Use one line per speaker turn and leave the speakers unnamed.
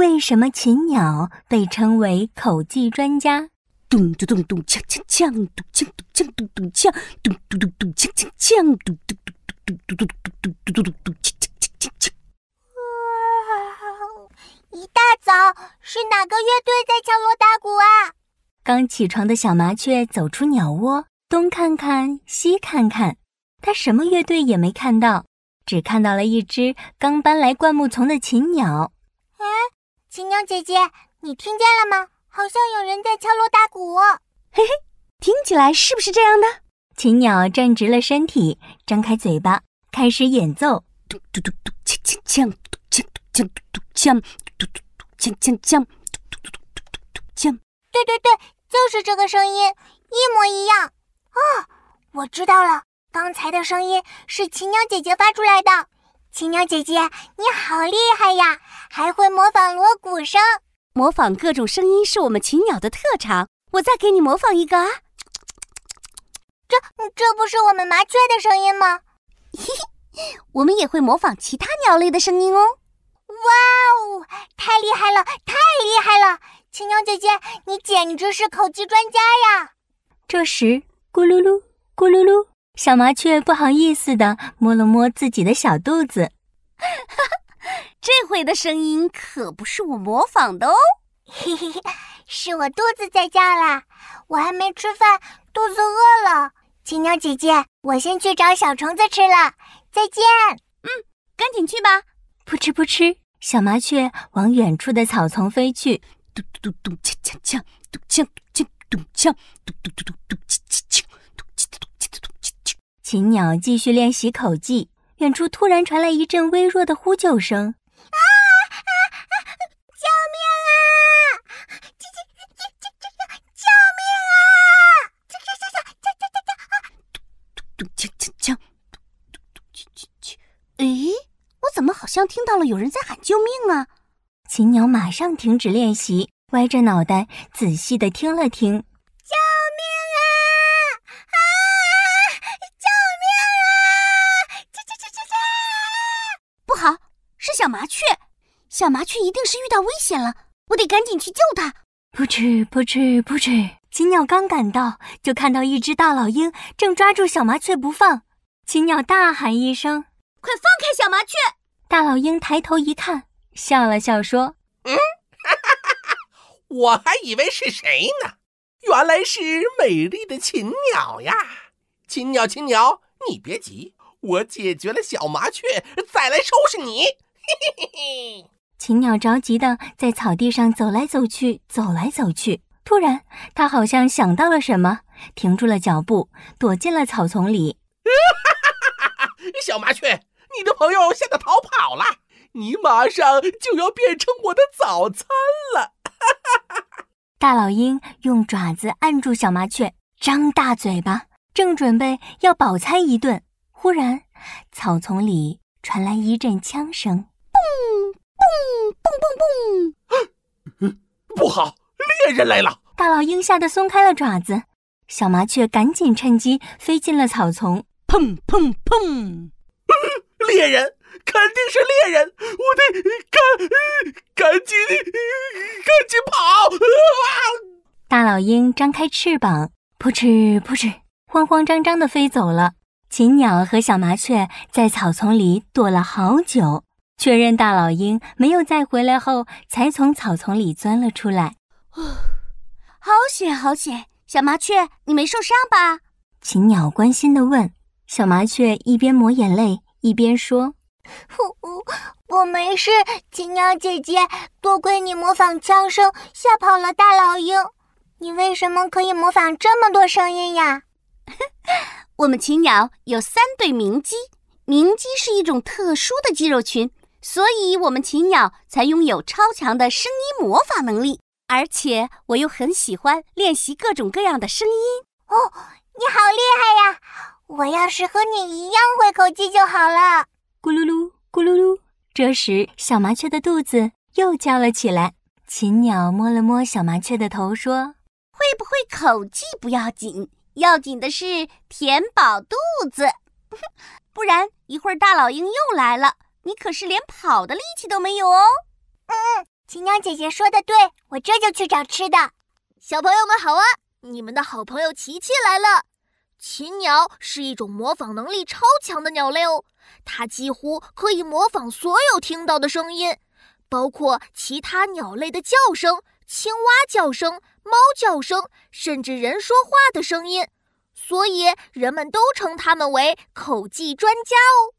为什么禽鸟被称为口技专家？
咚咚咚咚锵锵锵，咚锵咚锵咚咚锵，咚咚咚咚锵锵锵，咚咚咚咚咚咚咚咚咚咚咚咚锵锵锵锵锵。
哇！一大早是哪个乐队在敲锣打鼓啊？
刚起床的小麻雀走出鸟窝，东看看，西看看，它什么乐队也没看到，只看到了一只刚搬来灌木丛的禽鸟。
哎，禽鸟姐姐，你听见了吗？好像有人在敲锣打鼓。
嘿嘿，听起来是不是这样的？
琴鸟站直了身体，张开嘴巴，开始演奏。
嘟嘟嘟嘟锵锵锵，嘟锵嘟锵嘟嘟锵，咚咚咚锵锵锵，咚咚咚咚咚咚锵。
对对对，就是这个声音，一模一样。哦，我知道了，刚才的声音是琴鸟姐姐发出来的。禽鸟姐姐，你好厉害呀，还会模仿锣鼓声。
模仿各种声音是我们禽鸟的特长。我再给你模仿一个啊！
这这不是我们麻雀的声音吗？
嘿嘿，我们也会模仿其他鸟类的声音哦。
哇哦，太厉害了，太厉害了！青鸟姐姐，你简直是口技专家呀！
这时，咕噜噜，咕噜噜，小麻雀不好意思的摸了摸自己的小肚子。
哈哈，这回的声音可不是我模仿的哦。
嘿嘿嘿，是我肚子在叫啦，我还没吃饭，肚子饿了。青鸟姐姐，我先去找小虫子吃了，再见。
嗯，赶紧去吧。
扑哧扑哧，小麻雀往远处的草丛飞去。
咚咚咚咚锵锵锵，咚锵咚锵咚锵，咚咚咚咚咚锵锵锵
琴鸟继续练习口技远处突然传来一阵微弱的呼救声。
啊啊啊救命啊！叽叽叽叽叽叽救命啊！救这这这这这这啊！
咚咚咚锵锵锵咚咚咚锵锵诶我怎么好像听到了有人在喊救命啊
琴鸟马上停止练习歪着脑袋仔细的听了听
救命
麻雀！小麻雀一定是遇到危险了，我得赶紧去救它。
扑哧扑哧扑哧，禽鸟刚赶到，就看到一只大老鹰正抓住小麻雀不放。禽鸟大喊一声：“
快放开小麻雀！”
大老鹰抬头一看，笑了笑说：“
嗯，哈哈哈哈我还以为是谁呢，原来是美丽的禽鸟呀！禽鸟，禽鸟，你别急，我解决了小麻雀，再来收拾你。”嘿嘿嘿嘿。
禽鸟着急的在草地上走来走去，走来走去。突然，它好像想到了什么，停住了脚步，躲进了草丛里。
小麻雀，你的朋友吓得逃跑了，你马上就要变成我的早餐了。
大老鹰用爪子按住小麻雀，张大嘴巴，正准备要饱餐一顿，忽然，草丛里传来一阵枪声，
嘣嘣嘣
嘣嘣！不好，猎人来了！
大老鹰吓得松开了爪子，小麻雀赶紧趁机飞进了草丛，
砰砰砰！
猎人，肯定是猎人！我得赶赶紧赶紧跑！啊！
大老鹰张开翅膀，扑哧扑哧，慌慌张张的飞走了。禽鸟和小麻雀在草丛里躲了好久，确认大老鹰没有再回来后，才从草丛里钻了出来。
好险好险！小麻雀，你没受伤吧？
禽鸟关心地问。小麻雀一边抹眼泪，一边说：“
我我没事，禽鸟姐姐，多亏你模仿枪声吓跑了大老鹰。你为什么可以模仿这么多声音呀？”
我们禽鸟有三对鸣鸡，鸣鸡是一种特殊的肌肉群，所以我们禽鸟才拥有超强的声音魔法能力。而且我又很喜欢练习各种各样的声音。
哦，你好厉害呀！我要是和你一样会口技就好了。
咕噜噜，咕噜噜。这时，小麻雀的肚子又叫了起来。禽鸟摸了摸小麻雀的头，说：“
会不会口技不要紧，要紧的是填饱肚子。不然一会儿大老鹰又来了，你可是连跑的力气都没有哦。”
嗯，禽鸟鸟姐姐说的对，我这就去找吃的。
小朋友们好啊，你们的好朋友琪琪来了。琴鸟是一种模仿能力超强的鸟类哦，它几乎可以模仿所有听到的声音，包括其他鸟类的叫声、青蛙叫声、猫叫声，甚至人说话的声音。所以人们都称它们为口技专家哦。